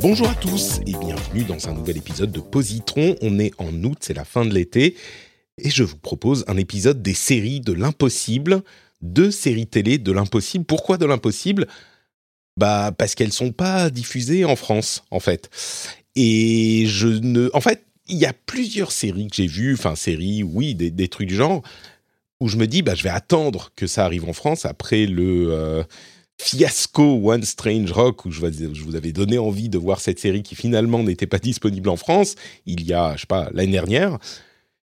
Bonjour à tous et bienvenue dans un nouvel épisode de Positron. On est en août, c'est la fin de l'été, et je vous propose un épisode des séries de l'impossible, deux séries télé de l'impossible. Pourquoi de l'impossible? Bah parce qu'elles sont pas diffusées en France, en fait. Et je ne, en fait, il y a plusieurs séries que j'ai vues, enfin séries, oui, des, trucs du genre, où je me dis, bah je vais attendre que ça arrive en France après le euh, fiasco One Strange Rock où je vous avais donné envie de voir cette série qui finalement n'était pas disponible en France il y a, je sais pas, l'année dernière.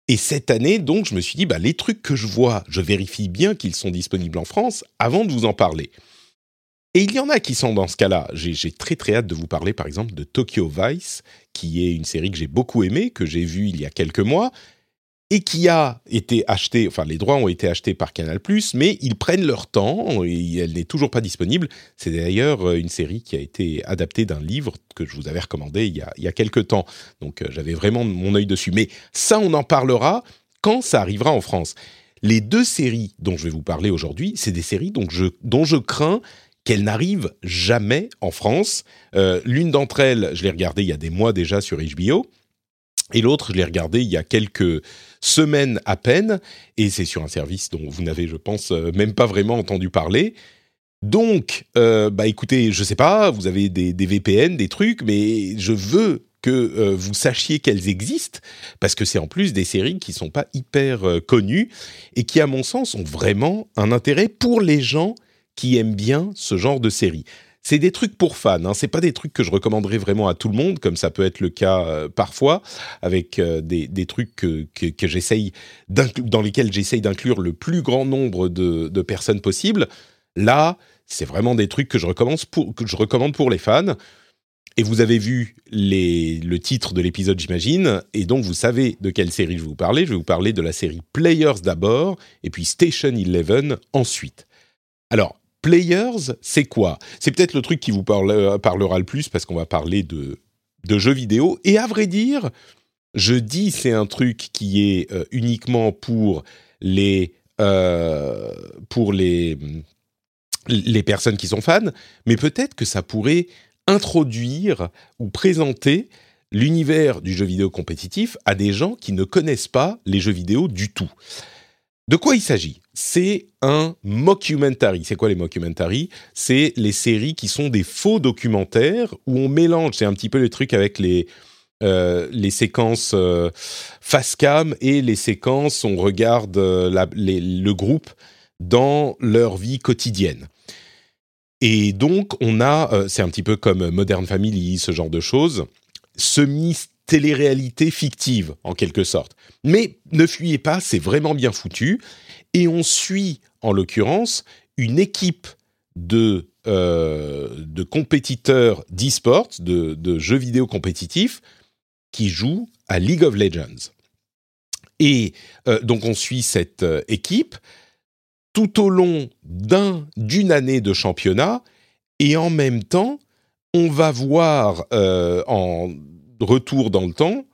Et cette année, donc, je me suis dit, bah, les trucs que je vois, je vérifie bien qu'ils sont disponibles en France avant de vous en parler. Et il y en a qui sont dans ce cas-là. J'ai très très hâte de vous parler, par exemple, de Tokyo Vice, qui est une série que j'ai beaucoup aimée, que j'ai vue il y a quelques mois, et qui a été acheté, enfin les droits ont été achetés par Canal+, mais ils prennent leur temps, et elle n'est toujours pas disponible. C'est d'ailleurs euh, une série qui a été adaptée d'un livre que je vous avais recommandé il y a, il y a quelques temps, donc euh, j'avais vraiment mon œil dessus. Mais ça, on en parlera quand ça arrivera en France. Les deux séries dont je vais vous parler aujourd'hui, c'est des séries dont je, dont je crains qu'elles n'arrivent jamais en France. Euh, L'une d'entre elles, je l'ai regardée il y a des mois déjà sur HBO, et l'autre, je l'ai regardé il y a quelques semaines à peine, et c'est sur un service dont vous n'avez, je pense, euh, même pas vraiment entendu parler. Donc, euh, bah écoutez, je sais pas, vous avez des, VPN, des trucs, mais je veux que euh, vous sachiez qu'elles existent, parce que c'est en plus des séries qui sont pas hyper connues et qui, à mon sens, ont vraiment un intérêt pour les gens qui aiment bien ce genre de séries c'est des trucs pour fans. Hein. C'est pas des trucs que je recommanderais vraiment à tout le monde, comme ça peut être le cas euh, parfois avec euh, des, des, trucs que, que, j'essaye dans lesquels j'essaye d'inclure le plus grand nombre de, de personnes possible. Là, c'est vraiment des trucs que je recommande pour, que je recommande pour les fans. Et vous avez vu le titre de l'épisode, j'imagine, et donc vous savez de quelle série je vais vous parler. Je vais vous parler de la série Players d'abord, et puis Station Eleven ensuite. Alors, Players, c'est quoi? C'est peut-être le truc qui vous euh, parlera le plus parce qu'on va parler de, de, jeux vidéo. Et à vrai dire, je dis c'est un truc qui est euh, uniquement pour les euh, pour les les personnes qui sont fans, mais peut-être que ça pourrait introduire ou présenter l'univers du jeu vidéo compétitif à des gens qui ne connaissent pas les jeux vidéo du tout. De quoi il s'agit? C'est un mockumentary. C'est quoi les mockumentary? C'est les séries qui sont des faux documentaires où on mélange, c'est un petit peu le truc avec les, euh, les séquences euh, face cam et les séquences on regarde euh, le groupe dans leur vie quotidienne. Et donc on a, euh, c'est un petit peu comme Modern Family, ce genre de choses, semi télé-réalité fictive en quelque sorte. Mais ne fuyez pas, c'est vraiment bien foutu. Et on suit, en l'occurrence, une équipe de, euh, de compétiteurs d'e-sport, de, de, jeux vidéo compétitifs, qui jouent à League of Legends. Et euh, donc on suit cette euh, équipe tout au long d'un d'une année de championnat, et en même temps, on va voir en retour dans le temps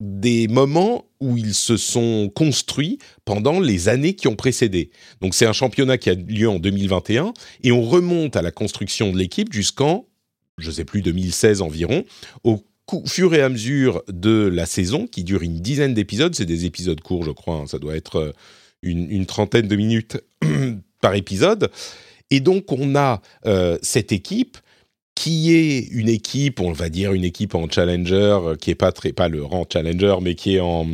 des moments où ils se sont construits pendant les années qui ont précédé. Donc c'est un championnat qui a lieu en 2021 et on remonte à la construction de l'équipe jusqu'en, je ne sais plus, 2016 environ, au fur et à mesure de la saison qui dure une dizaine d'épisodes. C'est des épisodes courts, je crois, hein. ça doit être euh, une, trentaine de minutes par épisode. Et donc on a euh, cette équipe qui est une équipe, on va dire une équipe en challenger, euh, qui est pas très, pas le rang challenger, mais qui est en,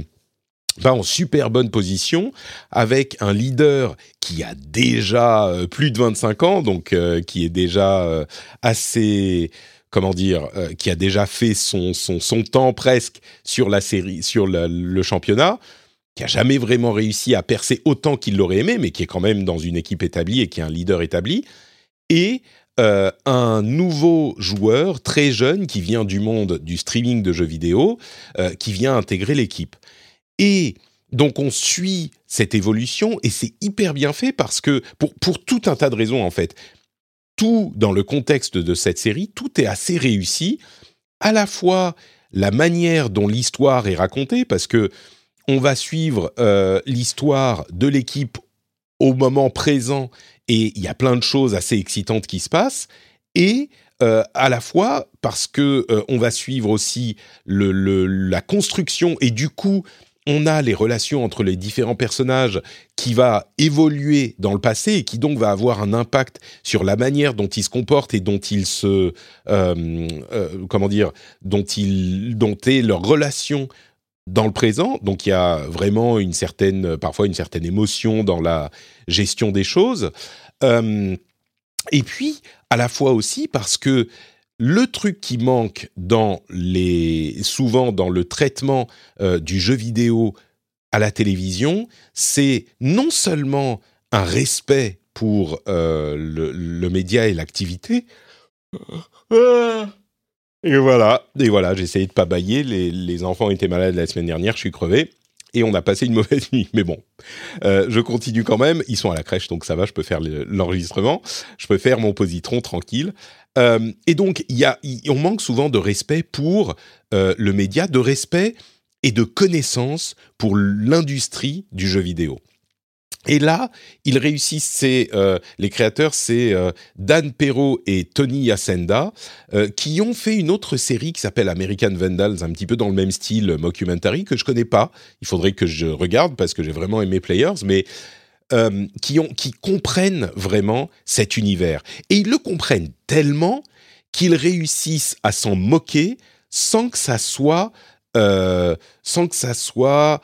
pas en super bonne position, avec un leader qui a déjà euh, plus de 25 ans, donc euh, qui est déjà assez, comment dire, qui a déjà fait son, son, son temps presque sur la série, sur le championnat. qui a jamais vraiment réussi à percer autant qu'il l'aurait aimé, mais qui est quand même dans une équipe établie et qui est un leader établi, et euh, un nouveau joueur très jeune qui vient du monde du streaming de jeux vidéo, euh, qui vient intégrer l'équipe. Et donc on suit cette évolution et c'est hyper bien fait parce que pour, pour tout un tas de raisons en fait, tout dans le contexte de cette série, tout est assez réussi. À la fois la manière dont l'histoire est racontée, parce que on va suivre euh, l'histoire de l'équipe au moment présent et il y a plein de choses assez excitantes qui se passent et euh, à la fois parce que euh, on va suivre aussi la construction et du coup on a les relations entre les différents personnages qui va évoluer dans le passé et qui donc va avoir un impact sur la manière dont ils se comportent et dont ils se comment dire dont ils dont est leur relation dans le présent, donc il y a vraiment une certaine, parfois une certaine émotion dans la gestion des choses. Euh, et puis, à la fois aussi parce que le truc qui manque dans les, souvent dans le traitement euh, du jeu vidéo à la télévision, c'est non seulement un respect pour euh, le, le, média et l'activité, et voilà, et voilà, j'ai essayé de pas bailler. Les, enfants étaient malades la semaine dernière, je suis crevé. Et on a passé une mauvaise nuit. Mais bon, euh, je continue quand même. Ils sont à la crèche, donc ça va, je peux faire l'enregistrement. Je peux faire mon positron tranquille. Euh, et donc, y a, on manque souvent de respect pour euh, le média, de respect et de connaissance pour l'industrie du jeu vidéo. Et là, ils réussissent, c'est euh, les créateurs, c'est euh, Dan Perrault et Tony Yacenda, euh, qui ont fait une autre série qui s'appelle American Vandals, un petit peu dans le même style mockumentary que je connais pas. Il faudrait que je regarde parce que j'ai vraiment aimé Players, mais qui qui comprennent vraiment cet univers. Et ils le comprennent tellement qu'ils réussissent à s'en moquer sans que ça soit, sans que ça soit,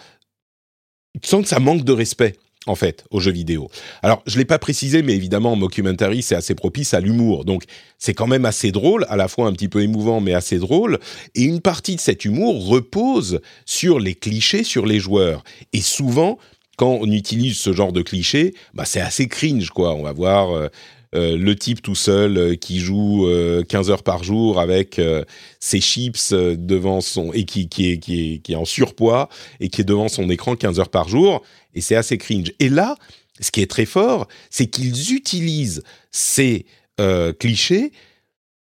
sans que ça manque de respect en fait, aux jeux vidéo. Alors, je l'ai pas précisé, mais évidemment, Mockumentary, c'est assez propice à l'humour. Donc, c'est quand même assez drôle, à la fois un petit peu émouvant, mais assez drôle. Et une partie de cet humour repose sur les clichés sur les joueurs. Et souvent, quand on utilise ce genre de clichés, bah, c'est assez cringe, quoi. On va voir... Euh, euh, le type tout seul euh, qui joue 15 heures par jour avec ses chips devant son et qui, qui, est, qui, est, qui est en surpoids et qui est devant son écran 15 heures par jour et c'est assez cringe. Et là, ce qui est très fort, c'est qu'ils utilisent ces euh, clichés,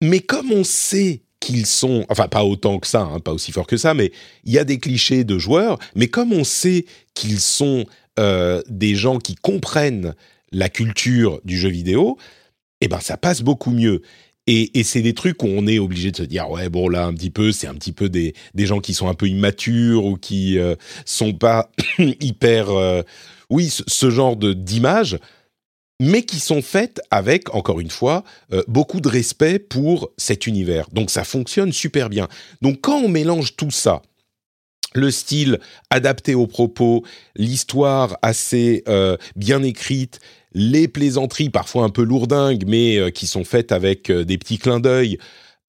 mais comme on sait qu'ils sont, enfin pas autant que ça, hein, pas aussi fort que ça, mais il y a des clichés de joueurs, mais comme on sait qu'ils sont euh, des gens qui comprennent la culture du jeu vidéo, eh ben ça passe beaucoup mieux. Et, c'est des trucs où on est obligé de se dire ouais bon là un petit peu c'est un petit peu des, des gens qui sont un peu immatures ou qui euh, sont pas hyper euh, oui ce, genre de d'images mais qui sont faites avec encore une fois euh, beaucoup de respect pour cet univers. Donc ça fonctionne super bien. Donc quand on mélange tout ça le style adapté aux propos, l'histoire assez bien écrite, les plaisanteries parfois un peu lourdingues, mais euh, qui sont faites avec euh, des petits clins d'œil,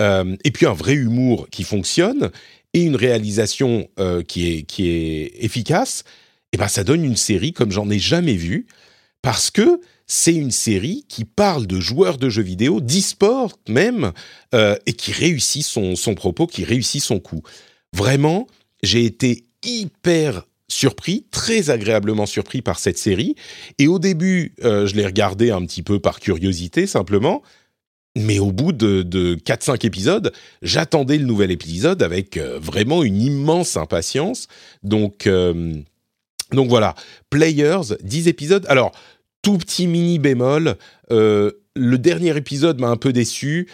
euh, et puis un vrai humour qui fonctionne, et une réalisation qui, est, qui est efficace, et ben ça donne une série comme j'en ai jamais vu, parce que c'est une série qui parle de joueurs de jeux vidéo, d'e-sport même, et qui réussit son, son propos, qui réussit son coup. Vraiment, j'ai été hyper surpris, très agréablement surpris par cette série. Et au début, euh, je l'ai regardé un petit peu par curiosité simplement. Mais au bout de, de 4-5 épisodes, j'attendais le nouvel épisode avec euh, vraiment une immense impatience. Donc, euh, donc voilà, Players, 10 épisodes. Alors, tout petit mini bémol, le dernier épisode m'a un peu déçu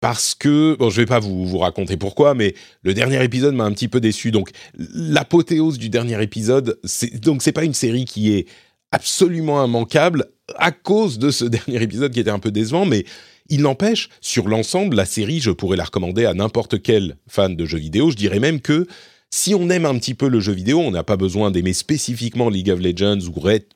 parce que bon, je vais pas vous, raconter pourquoi, mais le dernier épisode m'a un petit peu déçu. Donc l'apothéose du dernier épisode, c'est donc c'est pas une série qui est absolument immanquable à cause de ce dernier épisode qui était un peu décevant, mais il n'empêche, sur l'ensemble, la série, je pourrais la recommander à n'importe quel fan de jeux vidéo. Je dirais même que si on aime un petit peu le jeu vidéo, on n'a pas besoin d'aimer spécifiquement League of Legends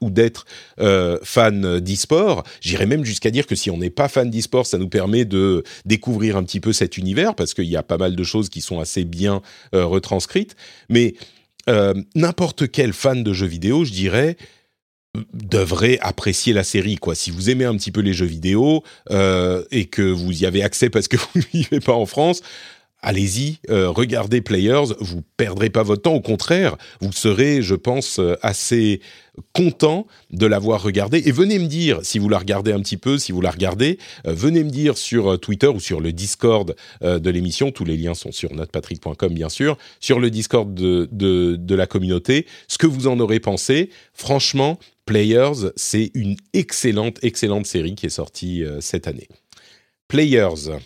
ou, d'être euh, fan d'e-sport. J'irais même jusqu'à dire que si on n'est pas fan d'e-sport, ça nous permet de découvrir un petit peu cet univers parce qu'il y a pas mal de choses qui sont assez bien euh, retranscrites. Mais n'importe quel fan de jeux vidéo, je dirais, devrait apprécier la série quoi. Si vous aimez un petit peu les jeux vidéo et que vous y avez accès parce que vous ne vivez pas en France, allez-y, euh, regardez Players, vous perdrez pas votre temps, au contraire, vous serez, je pense, euh, assez content de l'avoir regardé. Et venez me dire, si vous la regardez un petit peu, si vous la regardez, euh, venez me dire sur Twitter ou sur le Discord de l'émission, tous les liens sont sur notrepatrick.com bien sûr, sur le Discord de, de, de la communauté, ce que vous en aurez pensé. Franchement, Players, c'est une excellente, excellente série qui est sortie cette année. Players.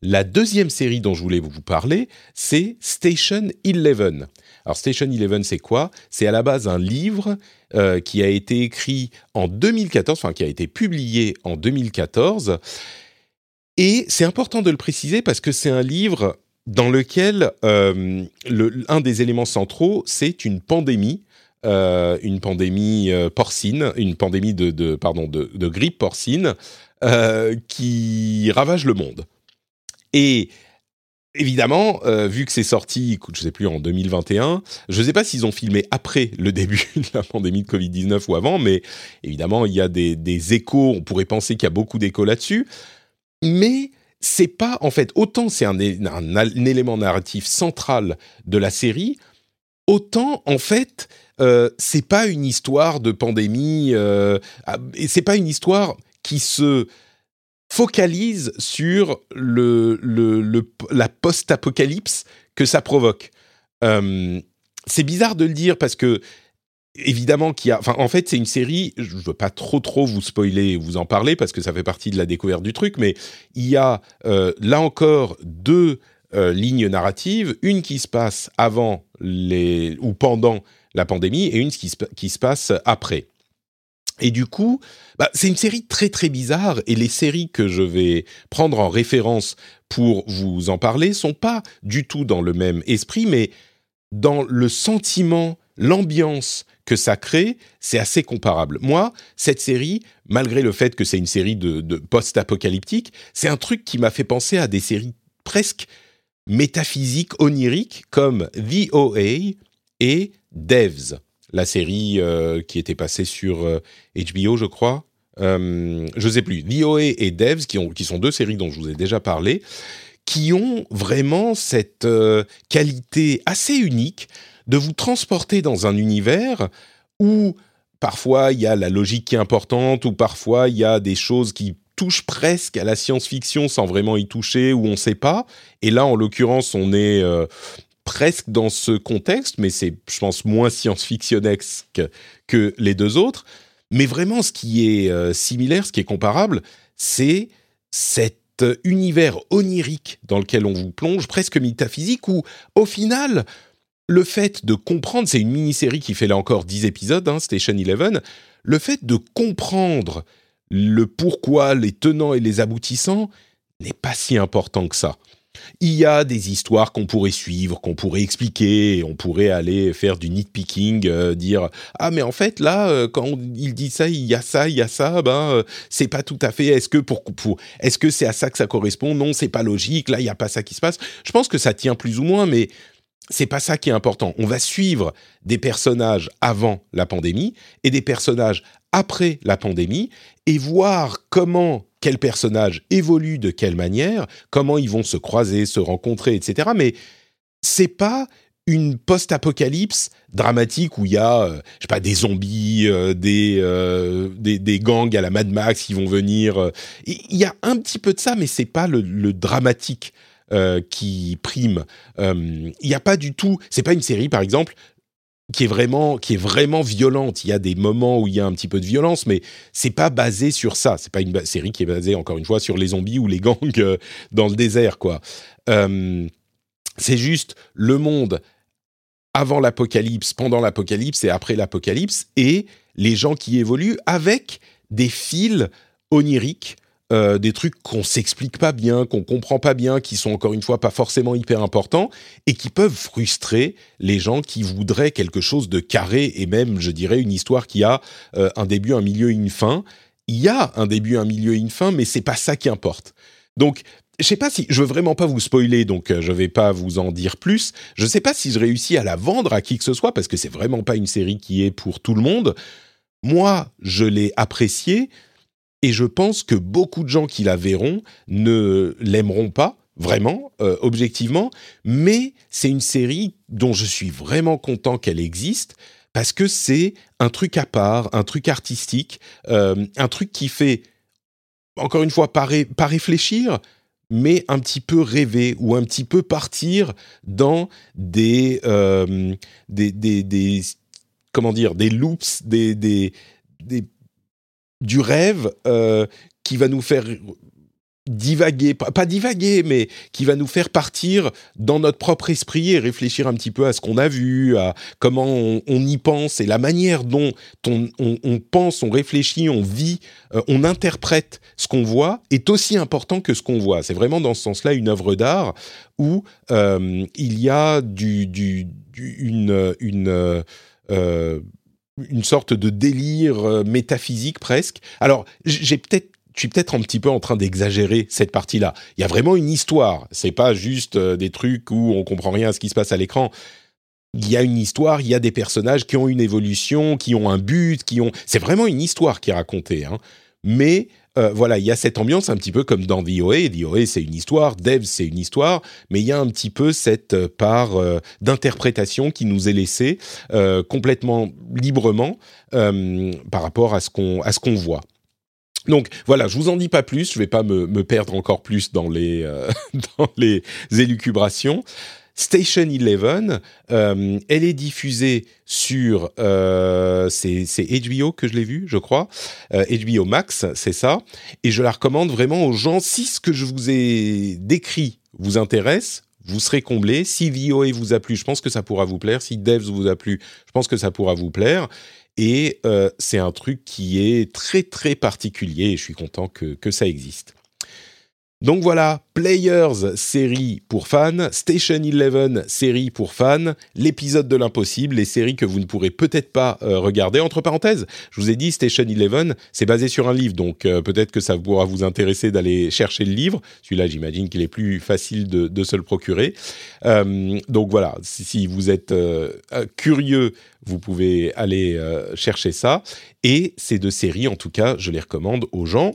La deuxième série dont je voulais vous parler, c'est Station Eleven. Alors Station Eleven, c'est quoi? C'est à la base un livre euh, qui a été écrit en 2014, enfin qui a été publié en 2014. Et c'est important de le préciser parce que c'est un livre dans lequel euh, un des éléments centraux, c'est une pandémie euh, une pandémie porcine, une pandémie de, pardon de, grippe porcine qui ravage le monde. Et évidemment, euh, vu que c'est sorti, je ne sais plus, en 2021, je ne sais pas s'ils ont filmé après le début de la pandémie de Covid-19 ou avant, mais évidemment, il y a des, échos, on pourrait penser qu'il y a beaucoup d'échos là-dessus, mais c'est pas, en fait, autant c'est un, élément narratif central de la série, autant, en fait, euh, c'est pas une histoire de pandémie, euh, et c'est pas une histoire qui se focalise sur le, la post-apocalypse que ça provoque. Euh, c'est bizarre de le dire parce que évidemment qu'il y a, en fait c'est une série, je veux pas trop trop vous spoiler, vous en parler parce que ça fait partie de la découverte du truc, mais il y a euh, là encore deux euh, lignes narratives, une qui se passe avant les ou pendant la pandémie et une qui qui se passe après. Et du coup, bah, c'est une série très très bizarre et les séries que je vais prendre en référence pour vous en parler sont pas du tout dans le même esprit, mais dans le sentiment, l'ambiance que ça crée, c'est assez comparable. Moi, cette série, malgré le fait que c'est une série de, de post-apocalyptique, c'est un truc qui m'a fait penser à des séries presque métaphysiques, oniriques, comme The OA et Devs la série euh, qui était passée sur HBO, euh, je crois. Euh, je sais plus. VOA et Devs, qui, ont, qui sont deux séries dont je vous ai déjà parlé, qui ont vraiment cette qualité assez unique de vous transporter dans un univers où parfois il y a la logique qui est importante, ou parfois il y a des choses qui touchent presque à la science-fiction sans vraiment y toucher, ou on ne sait pas. Et là, en l'occurrence, on est presque dans ce contexte, mais c'est, je pense, moins science-fictionnesque que les deux autres. Mais vraiment, ce qui est euh, similaire, ce qui est comparable, c'est cet univers onirique dans lequel on vous plonge, presque métaphysique, où, au final, le fait de comprendre, c'est une mini-série qui fait là encore 10 épisodes, hein, Station Eleven, le fait de comprendre le pourquoi, les tenants et les aboutissants n'est pas si important que ça. Il y a des histoires qu'on pourrait suivre, qu'on pourrait expliquer, on pourrait aller faire du nitpicking, euh, dire ah mais en fait là euh, quand il dit ça, il y a ça, il y a ça, ben euh, c'est pas tout à fait. Est-ce que pour, est-ce que c'est à ça que ça correspond? Non, c'est pas logique. Là, il y a pas ça qui se passe. Je pense que ça tient plus ou moins, mais c'est pas ça qui est important. On va suivre des personnages avant la pandémie et des personnages après la pandémie et voir comment quel personnage évolue de quelle manière, comment ils vont se croiser, se rencontrer, etc. Mais c'est pas une post-apocalypse dramatique où il y a, euh, je sais pas, des zombies, euh, euh, des, des, gangs à la Mad Max qui vont venir. Il y a un petit peu de ça, mais c'est pas le, le dramatique qui prime. Il n'y a pas du tout. C'est pas une série, par exemple qui est vraiment qui est vraiment violente. Il y a des moments où il y a un petit peu de violence, mais c'est pas basé sur ça. C'est pas une série qui est basée encore une fois sur les zombies ou les gangs euh, dans le désert, quoi. Euh, c'est juste le monde avant l'apocalypse, pendant l'apocalypse et après l'apocalypse, et les gens qui évoluent avec des fils oniriques euh, des trucs qu'on s'explique pas bien, qu'on comprend pas bien, qui sont encore une fois pas forcément hyper importants et qui peuvent frustrer les gens qui voudraient quelque chose de carré et même, je dirais, une histoire qui a euh, un début, un milieu et une fin. Il y a un début, un milieu et une fin, mais c'est pas ça qui importe. Donc, je sais pas si je veux vraiment pas vous spoiler, donc euh, je vais pas vous en dire plus. Je sais pas si je réussis à la vendre à qui que ce soit parce que c'est vraiment pas une série qui est pour tout le monde. Moi, je l'ai appréciée et je pense que beaucoup de gens qui la verront ne l'aimeront pas vraiment, euh, objectivement, mais c'est une série dont je suis vraiment content qu'elle existe parce que c'est un truc à part, un truc artistique, euh, un truc qui fait, encore une fois, pas, réfléchir, mais un petit peu rêver ou un petit peu partir dans des, euh, des, des, comment dire, des loops, des, des du rêve euh, qui va nous faire divaguer, pas, divaguer, mais qui va nous faire partir dans notre propre esprit et réfléchir un petit peu à ce qu'on a vu, à comment on, y pense et la manière dont on, pense, on réfléchit, on vit, euh, on interprète ce qu'on voit est aussi important que ce qu'on voit. C'est vraiment dans ce sens-là une œuvre d'art où euh, il y a du, du, une, une sorte de délire métaphysique presque. Alors, j'ai peut-être je suis peut-être un petit peu en train d'exagérer cette partie-là. Il y a vraiment une histoire. C'est pas juste euh, des trucs où on comprend rien à ce qui se passe à l'écran. Il y a une histoire, il y a des personnages qui ont une évolution, qui ont un but, qui ont. C'est vraiment une histoire qui est racontée. Hein. Mais euh, voilà, il y a cette ambiance un petit peu comme dans VOA. VOA, c'est une histoire, Dev, c'est une histoire, mais il y a un petit peu cette euh, part d'interprétation qui nous est laissée complètement librement par rapport à ce qu'on voit. Donc voilà, je vous en dis pas plus, je vais pas me, perdre encore plus dans les, euh, dans les élucubrations. Station Eleven, euh, elle est diffusée sur euh, c'est HBO que je l'ai vu, je crois, HBO Max, c'est ça, et je la recommande vraiment aux gens. Si ce que je vous ai décrit vous intéresse, vous serez comblé. Si VOA vous a plu, je pense que ça pourra vous plaire. Si Devs vous a plu, je pense que ça pourra vous plaire. Et euh, c'est un truc qui est très très particulier et je suis content que, que ça existe. Donc voilà, Players série pour fans, Station Eleven série pour fans, l'épisode de l'impossible, les séries que vous ne pourrez peut-être pas euh, regarder. Entre parenthèses, je vous ai dit Station Eleven, c'est basé sur un livre, donc euh, peut-être que ça pourra vous intéresser d'aller chercher le livre. Celui-là, j'imagine qu'il est plus facile de, se le procurer. Euh, donc voilà, si, si vous êtes curieux, vous pouvez aller chercher ça. Et ces deux séries, en tout cas, je les recommande aux gens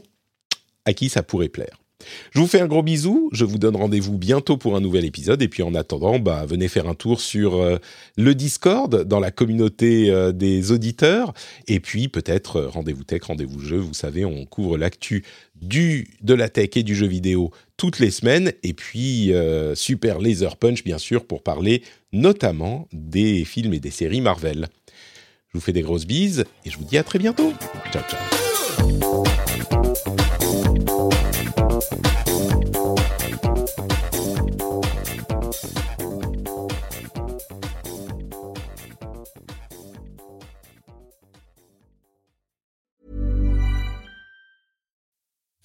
à qui ça pourrait plaire. Je vous fais un gros bisou, je vous donne rendez-vous bientôt pour un nouvel épisode, et puis en attendant, bah, venez faire un tour sur euh, le Discord, dans la communauté euh, des auditeurs, et puis peut-être euh, rendez-vous tech, rendez-vous jeu, vous savez, on couvre l'actu de la tech et du jeu vidéo toutes les semaines, et puis super laser punch bien sûr pour parler notamment des films et des séries Marvel. Je vous fais des grosses bises, et je vous dis à très bientôt. Ciao ciao.